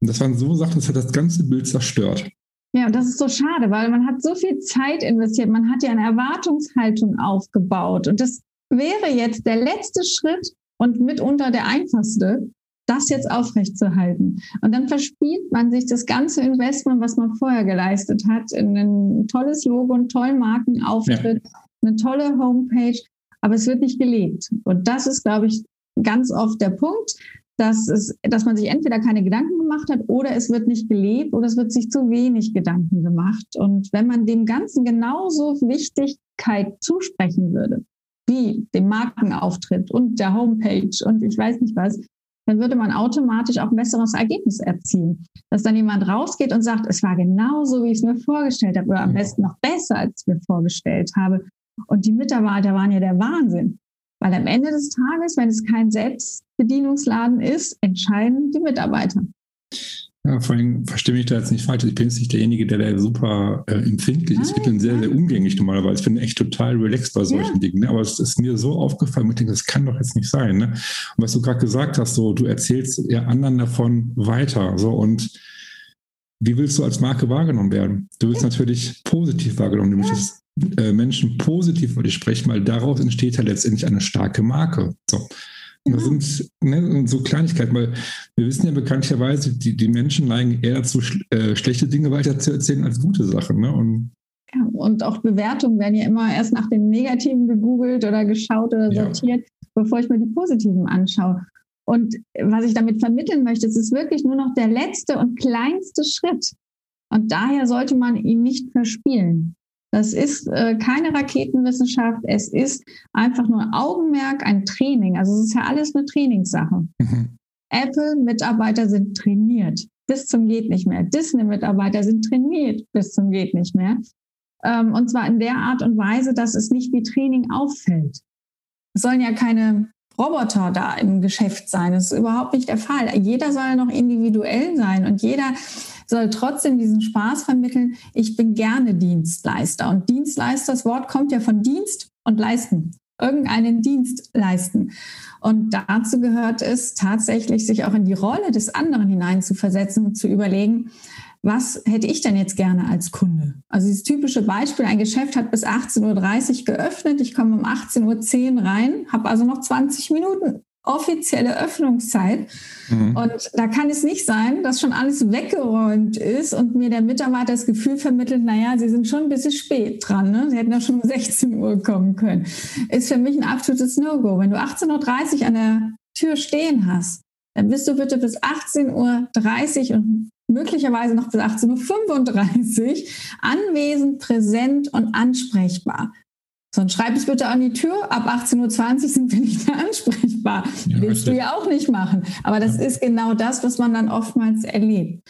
Und das waren so Sachen, das hat das ganze Bild zerstört. Ja, und das ist so schade, weil man hat so viel Zeit investiert, man hat ja eine Erwartungshaltung aufgebaut. Und das wäre jetzt der letzte Schritt, und mitunter der einfachste, das jetzt aufrechtzuerhalten. Und dann verspielt man sich das ganze Investment, was man vorher geleistet hat, in ein tolles Logo, einen tollen Markenauftritt, ja. eine tolle Homepage, aber es wird nicht gelebt. Und das ist, glaube ich, ganz oft der Punkt, dass, es, dass man sich entweder keine Gedanken gemacht hat oder es wird nicht gelebt oder es wird sich zu wenig Gedanken gemacht. Und wenn man dem Ganzen genauso Wichtigkeit zusprechen würde, wie dem Markenauftritt und der Homepage und ich weiß nicht was, dann würde man automatisch auch ein besseres Ergebnis erzielen. Dass dann jemand rausgeht und sagt, es war genauso, wie ich es mir vorgestellt habe oder am besten noch besser, als ich es mir vorgestellt habe. Und die Mitarbeiter waren ja der Wahnsinn. Weil am Ende des Tages, wenn es kein Selbstbedienungsladen ist, entscheiden die Mitarbeiter. Ja, vor allem verstehe mich da jetzt nicht falsch. Ich bin jetzt nicht derjenige, der da super äh, empfindlich ist. Ich bin sehr, sehr umgänglich normalerweise. Ich bin echt total relaxed bei solchen ja. Dingen. Ne? Aber es ist mir so aufgefallen, ich denke, das kann doch jetzt nicht sein. Ne? Und was du gerade gesagt hast, so, du erzählst ja anderen davon weiter. So, und wie willst du als Marke wahrgenommen werden? Du willst natürlich positiv wahrgenommen, nämlich ja. dass äh, Menschen positiv über dich sprechen, weil daraus entsteht ja letztendlich eine starke Marke. So. Das sind ne, so Kleinigkeiten, weil wir wissen ja bekanntlicherweise, die, die Menschen neigen eher dazu, äh, schlechte Dinge weiter zu erzählen als gute Sachen. Ne? Und, ja, und auch Bewertungen werden ja immer erst nach den Negativen gegoogelt oder geschaut oder sortiert, ja. bevor ich mir die Positiven anschaue. Und was ich damit vermitteln möchte, es ist wirklich nur noch der letzte und kleinste Schritt. Und daher sollte man ihn nicht verspielen. Das ist äh, keine Raketenwissenschaft, es ist einfach nur Augenmerk, ein Training. Also es ist ja alles eine Trainingssache. Mhm. Apple-Mitarbeiter sind trainiert. bis zum geht nicht mehr. Disney-Mitarbeiter sind trainiert bis zum geht nicht mehr. Ähm, und zwar in der Art und Weise, dass es nicht wie Training auffällt. Es sollen ja keine Roboter da im Geschäft sein. Das ist überhaupt nicht der Fall. Jeder soll noch individuell sein und jeder soll trotzdem diesen Spaß vermitteln. Ich bin gerne Dienstleister. Und Dienstleister, das Wort kommt ja von Dienst und Leisten. Irgendeinen Dienst leisten. Und dazu gehört es tatsächlich, sich auch in die Rolle des anderen hineinzuversetzen und zu überlegen, was hätte ich denn jetzt gerne als Kunde? Also dieses typische Beispiel, ein Geschäft hat bis 18.30 Uhr geöffnet, ich komme um 18.10 Uhr rein, habe also noch 20 Minuten offizielle Öffnungszeit. Mhm. Und da kann es nicht sein, dass schon alles weggeräumt ist und mir der Mitarbeiter das Gefühl vermittelt, naja, Sie sind schon ein bisschen spät dran. Ne? Sie hätten ja schon um 16 Uhr kommen können. Ist für mich ein absolutes No-Go. Wenn du 18.30 Uhr an der Tür stehen hast, dann bist du bitte bis 18.30 Uhr und möglicherweise noch bis 18.35 Uhr anwesend, präsent und ansprechbar. Sonst schreib es bitte an die Tür. Ab 18.20 Uhr sind wir nicht mehr ansprechbar. Ja, Willst du ja auch nicht machen. Aber das ja. ist genau das, was man dann oftmals erlebt.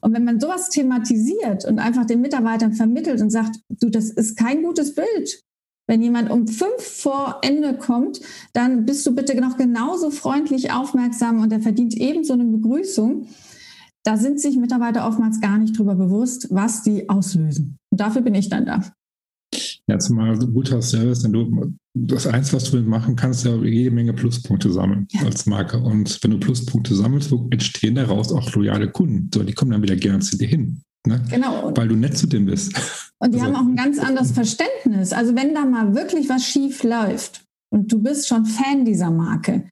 Und wenn man sowas thematisiert und einfach den Mitarbeitern vermittelt und sagt, du, das ist kein gutes Bild. Wenn jemand um fünf vor Ende kommt, dann bist du bitte noch genauso freundlich aufmerksam und er verdient ebenso eine Begrüßung. Da sind sich Mitarbeiter oftmals gar nicht drüber bewusst, was die auslösen. Und dafür bin ich dann da. Ja, zumal guter Service, denn du, das eins, was du machen kannst, ja jede Menge Pluspunkte sammeln ja. als Marke. Und wenn du Pluspunkte sammelst, entstehen daraus auch loyale Kunden. So, die kommen dann wieder gerne zu dir hin. Ne? Genau. Weil du nett zu dem bist. Und die also. haben auch ein ganz anderes Verständnis. Also wenn da mal wirklich was schief läuft und du bist schon Fan dieser Marke,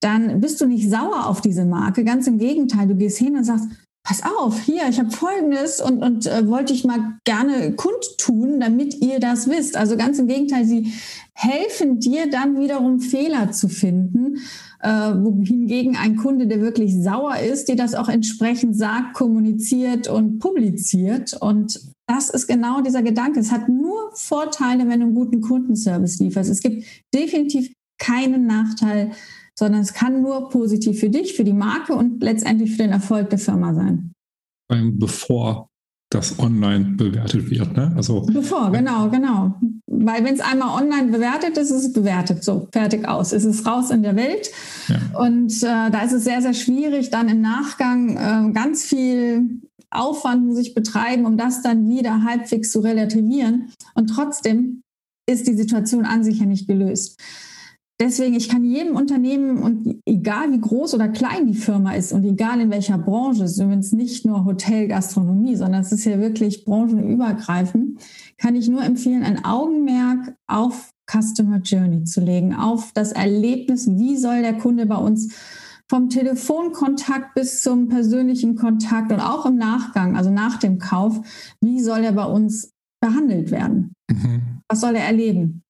dann bist du nicht sauer auf diese Marke. Ganz im Gegenteil, du gehst hin und sagst, pass auf, hier, ich habe Folgendes und, und äh, wollte ich mal gerne kundtun, damit ihr das wisst. Also ganz im Gegenteil, sie helfen dir dann wiederum Fehler zu finden, äh, wohingegen ein Kunde, der wirklich sauer ist, dir das auch entsprechend sagt, kommuniziert und publiziert. Und das ist genau dieser Gedanke. Es hat nur Vorteile, wenn du einen guten Kundenservice lieferst. Es gibt definitiv keinen Nachteil, sondern es kann nur positiv für dich, für die Marke und letztendlich für den Erfolg der Firma sein. Bevor das online bewertet wird. Ne? Also, Bevor, genau, genau. Weil wenn es einmal online bewertet ist, ist es bewertet. So, fertig aus. Es ist raus in der Welt. Ja. Und äh, da ist es sehr, sehr schwierig, dann im Nachgang äh, ganz viel Aufwand muss ich betreiben, um das dann wieder halbwegs zu relativieren. Und trotzdem ist die Situation an sich ja nicht gelöst. Deswegen, ich kann jedem Unternehmen und egal wie groß oder klein die Firma ist und egal in welcher Branche, es ist übrigens nicht nur Hotel, Gastronomie, sondern es ist ja wirklich branchenübergreifend, kann ich nur empfehlen, ein Augenmerk auf Customer Journey zu legen, auf das Erlebnis, wie soll der Kunde bei uns vom Telefonkontakt bis zum persönlichen Kontakt und auch im Nachgang, also nach dem Kauf, wie soll er bei uns behandelt werden? Mhm. Was soll er erleben?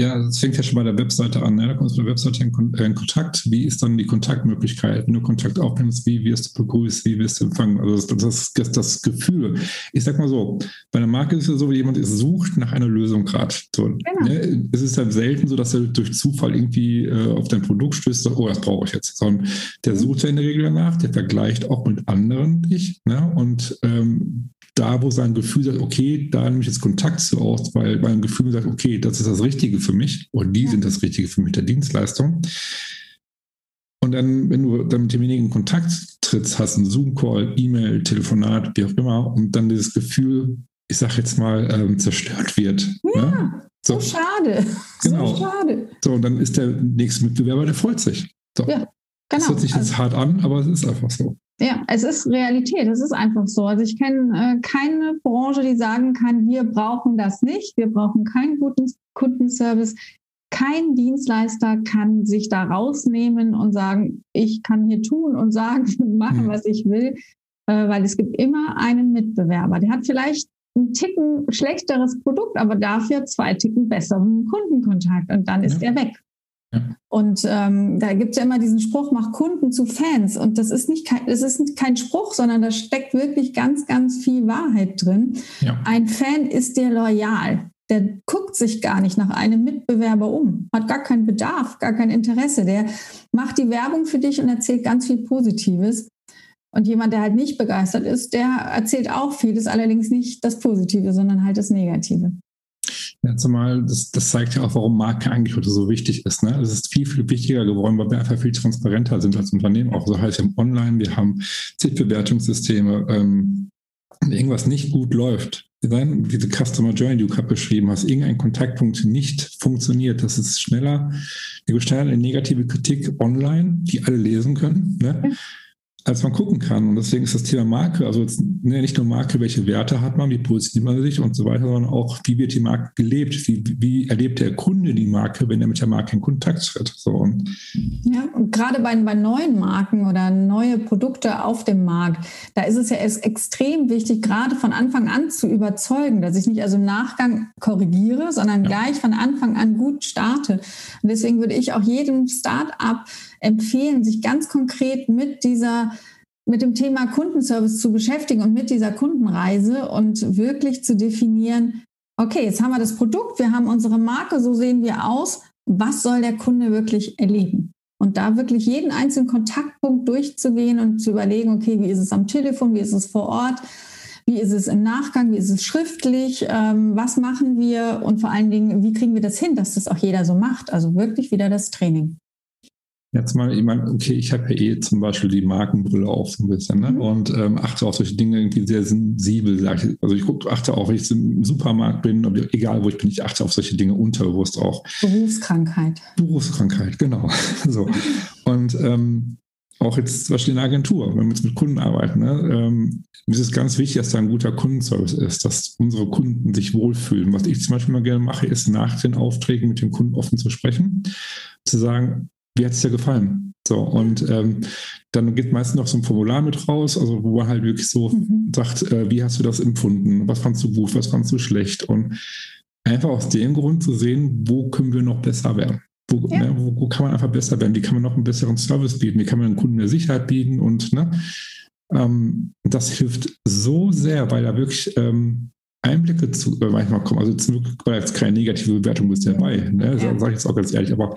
Ja, das fängt ja schon bei der Webseite an. Ne? Da kommst du mit der Webseite in, äh, in, Kontakt. Wie ist dann die Kontaktmöglichkeit? Wenn du Kontakt aufnimmst, wie wirst du begrüßt? Wie wirst du empfangen? Also das, das, das, das Gefühl. Ich sag mal so, bei einer Marke ist es ja so, wie jemand sucht nach einer Lösung gerade. So, genau. ne? Es ist halt selten so, dass er durch Zufall irgendwie äh, auf dein Produkt stößt und sagt, oh, das brauche ich jetzt. Sondern der mhm. sucht ja in der Regel danach, der vergleicht auch mit anderen dich. Ne? Und ähm, da, wo sein Gefühl sagt, okay, da nehme ich jetzt Kontakt zu aus, weil mein Gefühl sagt, okay, das ist das Richtige für mich oder die sind das Richtige für mich der Dienstleistung. Und dann, wenn du dann mit demjenigen in Kontakt trittst, hast einen Zoom-Call, E-Mail, Telefonat, wie auch immer, und dann dieses Gefühl, ich sag jetzt mal, ähm, zerstört wird. Ja, ne? so. so. schade. Genau. So schade. So, und dann ist der nächste Mitbewerber, der freut sich. So. Ja, genau. Das hört sich jetzt also, hart an, aber es ist einfach so. Ja, es ist Realität, es ist einfach so. Also ich kenne äh, keine Branche, die sagen kann, wir brauchen das nicht, wir brauchen keinen guten Kundenservice. Kein Dienstleister kann sich da rausnehmen und sagen, ich kann hier tun und sagen und machen, mhm. was ich will, äh, weil es gibt immer einen Mitbewerber. Der hat vielleicht ein Ticken schlechteres Produkt, aber dafür zwei Ticken besseren Kundenkontakt und dann ist ja. er weg. Und ähm, da gibt es ja immer diesen Spruch, mach Kunden zu Fans. Und das ist nicht kein, das ist kein Spruch, sondern da steckt wirklich ganz, ganz viel Wahrheit drin. Ja. Ein Fan ist dir loyal. Der guckt sich gar nicht nach einem Mitbewerber um, hat gar keinen Bedarf, gar kein Interesse. Der macht die Werbung für dich und erzählt ganz viel Positives. Und jemand, der halt nicht begeistert ist, der erzählt auch vieles, allerdings nicht das Positive, sondern halt das Negative. Ja, zumal das, das zeigt ja auch, warum Marke eigentlich heute so wichtig ist. Ne? Es ist viel, viel wichtiger geworden, weil wir einfach viel transparenter sind als Unternehmen. Auch so heißt wir haben online, wir haben Zielbewertungssysteme. Ähm, wenn irgendwas nicht gut läuft, diese Customer Journey, die du gerade beschrieben hast, irgendein Kontaktpunkt nicht funktioniert, das ist schneller, wir schneller eine negative Kritik online, die alle lesen können. Ne? Als man gucken kann. Und deswegen ist das Thema Marke, also jetzt, ne, nicht nur Marke, welche Werte hat man, wie positioniert man sich und so weiter, sondern auch, wie wird die Marke gelebt, wie, wie erlebt der Kunde die Marke, wenn er mit der Marke in Kontakt tritt. So, und ja, und gerade bei, bei neuen Marken oder neue Produkte auf dem Markt, da ist es ja extrem wichtig, gerade von Anfang an zu überzeugen, dass ich nicht also im Nachgang korrigiere, sondern ja. gleich von Anfang an gut starte. Und deswegen würde ich auch jedem Start-up empfehlen, sich ganz konkret mit dieser mit dem Thema Kundenservice zu beschäftigen und mit dieser Kundenreise und wirklich zu definieren, okay, jetzt haben wir das Produkt, wir haben unsere Marke, so sehen wir aus, was soll der Kunde wirklich erleben? Und da wirklich jeden einzelnen Kontaktpunkt durchzugehen und zu überlegen, okay, wie ist es am Telefon, wie ist es vor Ort, wie ist es im Nachgang, wie ist es schriftlich, ähm, was machen wir und vor allen Dingen, wie kriegen wir das hin, dass das auch jeder so macht? Also wirklich wieder das Training. Jetzt mal, ich meine, okay, ich habe ja eh zum Beispiel die Markenbrille auf so ein bisschen ne? Mhm. und ähm, achte auf solche Dinge irgendwie sehr sensibel. Also ich guck, achte auch, wenn ich im Supermarkt bin, egal wo ich bin, ich achte auf solche Dinge unterbewusst auch. Berufskrankheit. Berufskrankheit, genau. so. Und ähm, auch jetzt zum Beispiel in der Agentur, wenn wir jetzt mit Kunden arbeiten, ne, ähm, ist es ganz wichtig, dass da ein guter Kundenservice ist, dass unsere Kunden sich wohlfühlen. Was ich zum Beispiel mal gerne mache, ist nach den Aufträgen mit dem Kunden offen zu sprechen, zu sagen, wie hat es dir gefallen? So, und ähm, dann geht meistens noch so ein Formular mit raus, also wo man halt wirklich so mhm. sagt, äh, wie hast du das empfunden? Was fandst du gut, was fandst du schlecht? Und einfach aus dem Grund zu sehen, wo können wir noch besser werden? Wo, ja. ne, wo, wo, kann man einfach besser werden? Wie kann man noch einen besseren Service bieten? Wie kann man den Kunden mehr Sicherheit bieten? Und ne, ähm, das hilft so sehr, weil da wirklich ähm, Einblicke zu, äh, manchmal kommen. Also zum Glück war jetzt keine negative Bewertung ist dabei, ne? Ja. sage ich jetzt auch ganz ehrlich, aber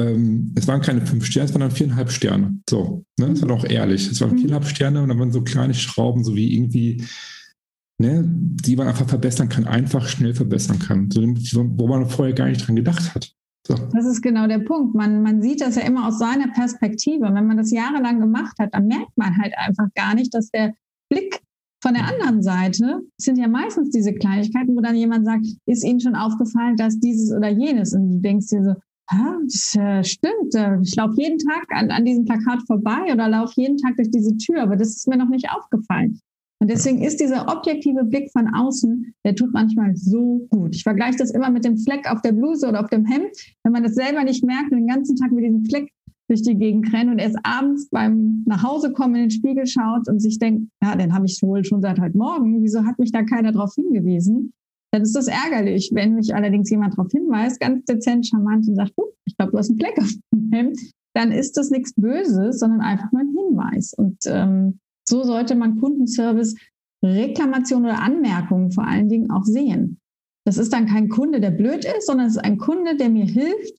ähm, es waren keine fünf Sterne, es waren dann viereinhalb Sterne. So, ne? das war doch ehrlich. Es waren mhm. viereinhalb Sterne und dann waren so kleine Schrauben, so wie irgendwie, ne, die man einfach verbessern kann, einfach schnell verbessern kann, so, wo man vorher gar nicht dran gedacht hat. So. Das ist genau der Punkt. Man, man sieht das ja immer aus seiner Perspektive. Wenn man das jahrelang gemacht hat, dann merkt man halt einfach gar nicht, dass der Blick von der anderen Seite sind ja meistens diese Kleinigkeiten, wo dann jemand sagt, ist Ihnen schon aufgefallen, dass dieses oder jenes? Und du denkst dir so, das äh, stimmt. Äh, ich laufe jeden Tag an, an diesem Plakat vorbei oder laufe jeden Tag durch diese Tür, aber das ist mir noch nicht aufgefallen. Und deswegen ist dieser objektive Blick von außen, der tut manchmal so gut. Ich vergleiche das immer mit dem Fleck auf der Bluse oder auf dem Hemd. Wenn man das selber nicht merkt und den ganzen Tag mit diesem Fleck durch die Gegend rennt und erst abends beim Nachhausekommen in den Spiegel schaut und sich denkt, ja, den habe ich wohl schon seit heute Morgen. Wieso hat mich da keiner darauf hingewiesen? Dann ist das ärgerlich. Wenn mich allerdings jemand darauf hinweist, ganz dezent, charmant und sagt, ich glaube, du hast einen Fleck auf dem Hemd, dann ist das nichts Böses, sondern einfach nur ein Hinweis. Und ähm, so sollte man Kundenservice, Reklamation oder Anmerkungen vor allen Dingen auch sehen. Das ist dann kein Kunde, der blöd ist, sondern es ist ein Kunde, der mir hilft,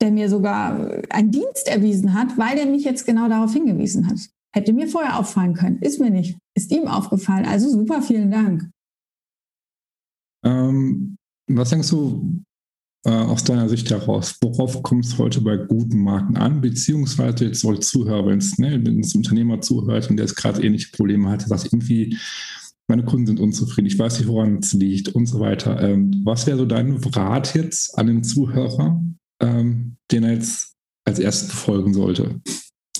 der mir sogar einen Dienst erwiesen hat, weil er mich jetzt genau darauf hingewiesen hat. Hätte mir vorher auffallen können, ist mir nicht, ist ihm aufgefallen. Also super, vielen Dank. Ähm, was denkst du äh, aus deiner Sicht heraus? Worauf kommt es heute bei guten Marken an? Beziehungsweise jetzt soll Zuhörer, wenn es ne, Unternehmer zuhört und der jetzt gerade ähnliche Probleme hat, dass irgendwie meine Kunden sind unzufrieden, ich weiß nicht, woran es liegt und so weiter. Ähm, was wäre so dein Rat jetzt an den Zuhörer, ähm, den er jetzt als erstes folgen sollte?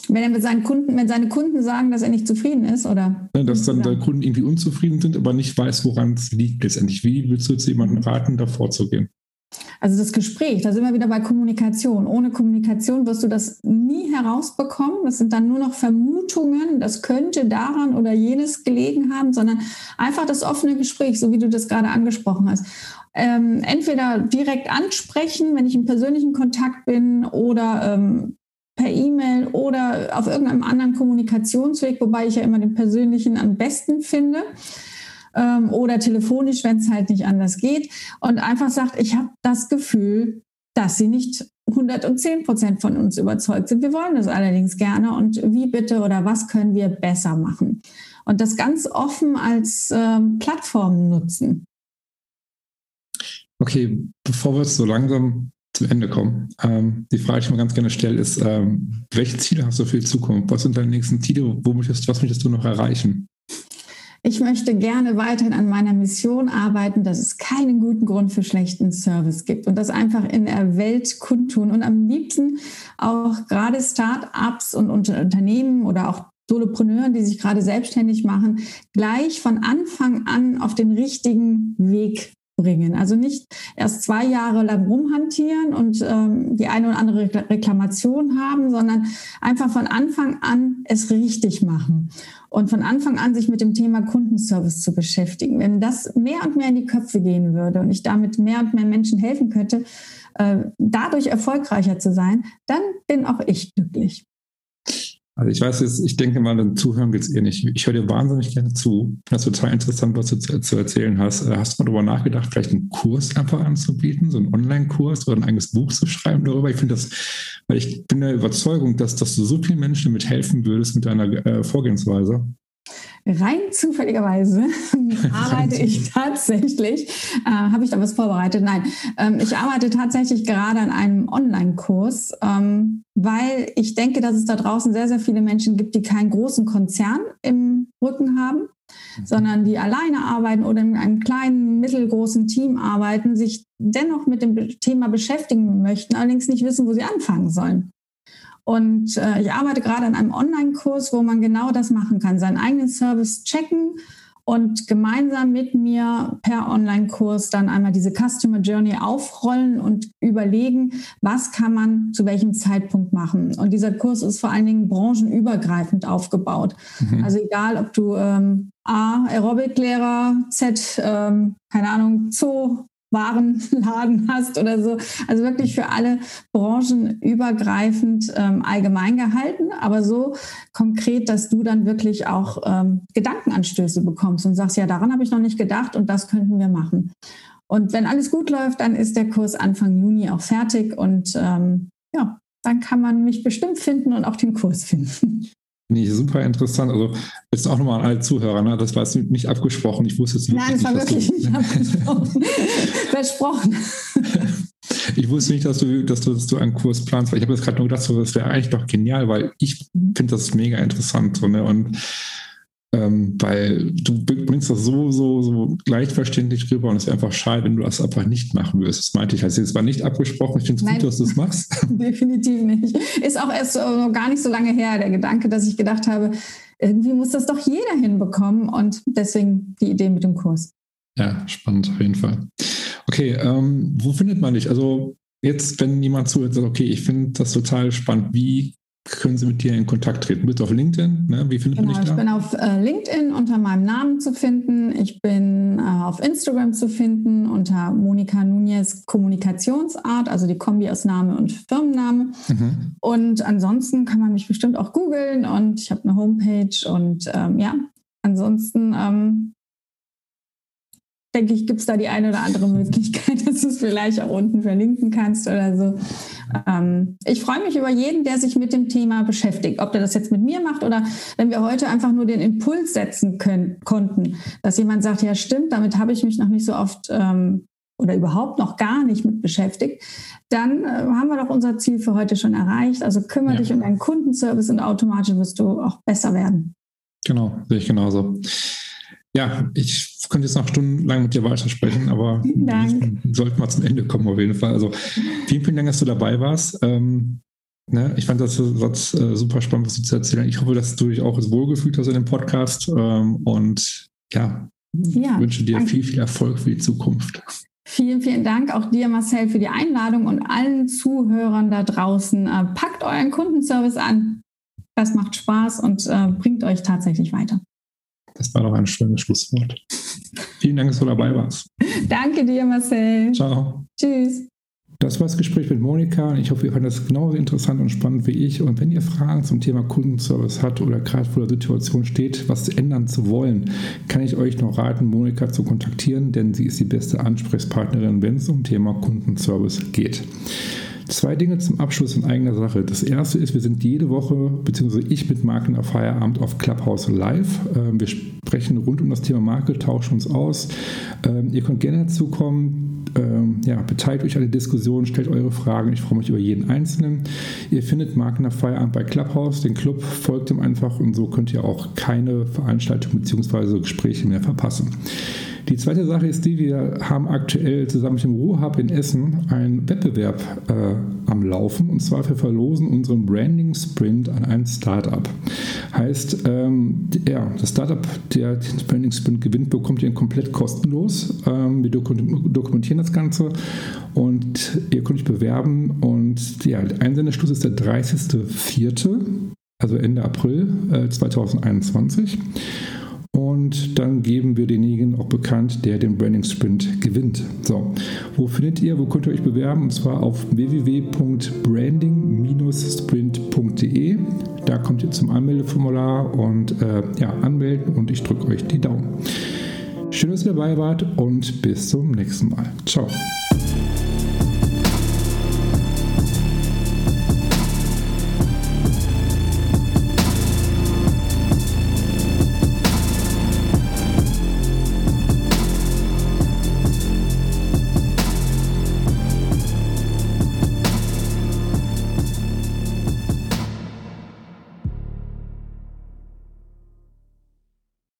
Wenn er mit seinen Kunden, wenn seine Kunden sagen, dass er nicht zufrieden ist, oder? Ja, dass dann deine Kunden irgendwie unzufrieden sind, aber nicht weiß, woran es liegt letztendlich. Wie willst du jetzt jemandem raten, da vorzugehen? Also das Gespräch, da sind wir wieder bei Kommunikation. Ohne Kommunikation wirst du das nie herausbekommen. Das sind dann nur noch Vermutungen, das könnte daran oder jenes gelegen haben, sondern einfach das offene Gespräch, so wie du das gerade angesprochen hast. Ähm, entweder direkt ansprechen, wenn ich im persönlichen Kontakt bin, oder ähm, per E-Mail oder auf irgendeinem anderen Kommunikationsweg, wobei ich ja immer den persönlichen am besten finde. Ähm, oder telefonisch, wenn es halt nicht anders geht. Und einfach sagt, ich habe das Gefühl, dass sie nicht 110 Prozent von uns überzeugt sind. Wir wollen das allerdings gerne. Und wie bitte oder was können wir besser machen? Und das ganz offen als ähm, Plattform nutzen. Okay, bevor wir so langsam zum Ende kommen, ähm, die Frage, die ich mir ganz gerne stelle, ist, ähm, welche Ziele hast du für die Zukunft? Was sind deine nächsten Ziele? Wo möchtest, was möchtest du noch erreichen? Ich möchte gerne weiterhin an meiner Mission arbeiten, dass es keinen guten Grund für schlechten Service gibt und das einfach in der Welt kundtun und am liebsten auch gerade Start-ups und Unternehmen oder auch Solopreneuren, die sich gerade selbstständig machen, gleich von Anfang an auf den richtigen Weg bringen. Also nicht erst zwei Jahre lang rumhantieren und ähm, die eine oder andere Reklamation haben, sondern einfach von Anfang an es richtig machen und von Anfang an sich mit dem Thema Kundenservice zu beschäftigen. Wenn das mehr und mehr in die Köpfe gehen würde und ich damit mehr und mehr Menschen helfen könnte, äh, dadurch erfolgreicher zu sein, dann bin auch ich glücklich. Also ich weiß jetzt, ich denke mal, den Zuhören geht es eh nicht. Ich höre dir wahnsinnig gerne zu. Das total interessant, was du zu, zu, erzählen hast. Äh, hast du mal darüber nachgedacht, vielleicht einen Kurs einfach anzubieten, so einen Online-Kurs oder ein eigenes Buch zu schreiben darüber? Ich finde das, weil ich bin der Überzeugung, dass, dass du so vielen Menschen damit helfen würdest mit deiner äh, Vorgehensweise. Rein zufälligerweise arbeite ich tatsächlich, äh, habe ich da was vorbereitet? Nein, ähm, ich arbeite tatsächlich gerade an einem Online-Kurs, ähm, weil ich denke, dass es da draußen sehr, sehr viele Menschen gibt, die keinen großen Konzern im Rücken haben, mhm. sondern die alleine arbeiten oder in einem kleinen, mittelgroßen Team arbeiten, sich dennoch mit dem Thema beschäftigen möchten, allerdings nicht wissen, wo sie anfangen sollen. Und äh, ich arbeite gerade an einem Online-Kurs, wo man genau das machen kann, seinen eigenen Service checken und gemeinsam mit mir per Online-Kurs dann einmal diese Customer Journey aufrollen und überlegen, was kann man zu welchem Zeitpunkt machen. Und dieser Kurs ist vor allen Dingen branchenübergreifend aufgebaut. Mhm. Also egal, ob du ähm, A, Aerobic-Lehrer, Z, ähm, keine Ahnung, Zoo, Warenladen hast oder so. Also wirklich für alle Branchen übergreifend ähm, allgemein gehalten, aber so konkret, dass du dann wirklich auch ähm, Gedankenanstöße bekommst und sagst, ja, daran habe ich noch nicht gedacht und das könnten wir machen. Und wenn alles gut läuft, dann ist der Kurs Anfang Juni auch fertig und ähm, ja, dann kann man mich bestimmt finden und auch den Kurs finden. Nee, super interessant. Also jetzt auch nochmal an alle Zuhörer, ne? das war jetzt nicht abgesprochen. Ich wusste jetzt Nein, es war wirklich nicht abgesprochen. Versprochen. ich wusste nicht, dass du, dass du, dass du einen Kurs planst, weil ich habe jetzt gerade nur gedacht, so, das wäre eigentlich doch genial, weil ich finde das mega interessant. So, ne? Und ähm, weil du bringst das so, so, so leicht verständlich rüber und es wäre einfach schade, wenn du das einfach nicht machen würdest. Das meinte ich. Also es war nicht abgesprochen. Ich finde es gut, dass du es machst. Definitiv nicht. Ist auch erst noch gar nicht so lange her, der Gedanke, dass ich gedacht habe, irgendwie muss das doch jeder hinbekommen und deswegen die Idee mit dem Kurs. Ja, spannend auf jeden Fall. Okay, ähm, wo findet man dich? Also jetzt, wenn jemand zuhört, sagt, okay, ich finde das total spannend, wie können Sie mit dir in Kontakt treten? Bist du auf LinkedIn? Ne? Wie findet genau, man dich da? Ich bin auf äh, LinkedIn unter meinem Namen zu finden. Ich bin äh, auf Instagram zu finden unter Monika Nunez Kommunikationsart, also die Kombi aus Name und Firmenname. Mhm. Und ansonsten kann man mich bestimmt auch googeln und ich habe eine Homepage und ähm, ja, ansonsten ähm, denke ich, gibt es da die eine oder andere Möglichkeit, dass du es vielleicht auch unten verlinken kannst oder so. Ähm, ich freue mich über jeden, der sich mit dem Thema beschäftigt, ob der das jetzt mit mir macht oder wenn wir heute einfach nur den Impuls setzen können, konnten, dass jemand sagt, ja stimmt, damit habe ich mich noch nicht so oft ähm, oder überhaupt noch gar nicht mit beschäftigt, dann äh, haben wir doch unser Ziel für heute schon erreicht. Also kümmere ja. dich um deinen Kundenservice und automatisch wirst du auch besser werden. Genau, sehe ich genauso. Ja, ich könnte jetzt noch stundenlang mit dir weitersprechen, aber wir sollten mal zum Ende kommen auf jeden Fall. Also vielen, vielen Dank, dass du dabei warst. Ähm, ne, ich fand das, das äh, super spannend, was du zu erzählen. Ich hoffe, dass du dich auch wohlgefühlt hast in dem Podcast ähm, und ja, ja wünsche dir danke. viel, viel Erfolg für die Zukunft. Vielen, vielen Dank auch dir, Marcel, für die Einladung und allen Zuhörern da draußen. Äh, packt euren Kundenservice an. Das macht Spaß und äh, bringt euch tatsächlich weiter. Das war doch ein schönes Schlusswort. Vielen Dank, dass du dabei warst. Danke dir, Marcel. Ciao. Tschüss. Das war das Gespräch mit Monika. Ich hoffe, ihr fandet das genauso interessant und spannend wie ich. Und wenn ihr Fragen zum Thema Kundenservice habt oder gerade vor der Situation steht, was ändern zu wollen, kann ich euch noch raten, Monika zu kontaktieren, denn sie ist die beste Ansprechpartnerin, wenn es um Thema Kundenservice geht. Zwei Dinge zum Abschluss in eigener Sache. Das erste ist, wir sind jede Woche, beziehungsweise ich mit Marken auf Feierabend auf Clubhouse Live. Ähm, wir sprechen rund um das Thema Marke, tauschen uns aus. Ähm, ihr könnt gerne dazukommen. Ähm, ja, beteiligt euch an der Diskussion, stellt eure Fragen. Ich freue mich über jeden Einzelnen. Ihr findet Marken nach Feierabend bei Clubhouse. Den Club folgt ihm einfach und so könnt ihr auch keine Veranstaltung bzw. Gespräche mehr verpassen. Die zweite Sache ist die, wir haben aktuell zusammen mit dem Ruhrhub in Essen einen Wettbewerb äh, am Laufen und zwar wir verlosen unseren Branding Sprint an ein Startup. Heißt, ähm, ja, das Startup, der den Branding Sprint gewinnt, bekommt ihr komplett kostenlos. Ähm, wir dokumentieren das Ganze und ihr könnt euch bewerben und ja, der Einsendeschluss ist der 30.04., also Ende April äh, 2021. Und dann geben wir denjenigen auch bekannt, der den Branding Sprint gewinnt. So, wo findet ihr, wo könnt ihr euch bewerben? Und zwar auf www.branding-sprint.de. Da kommt ihr zum Anmeldeformular und äh, ja, anmelden und ich drücke euch die Daumen. Schön, dass ihr dabei wart und bis zum nächsten Mal. Ciao.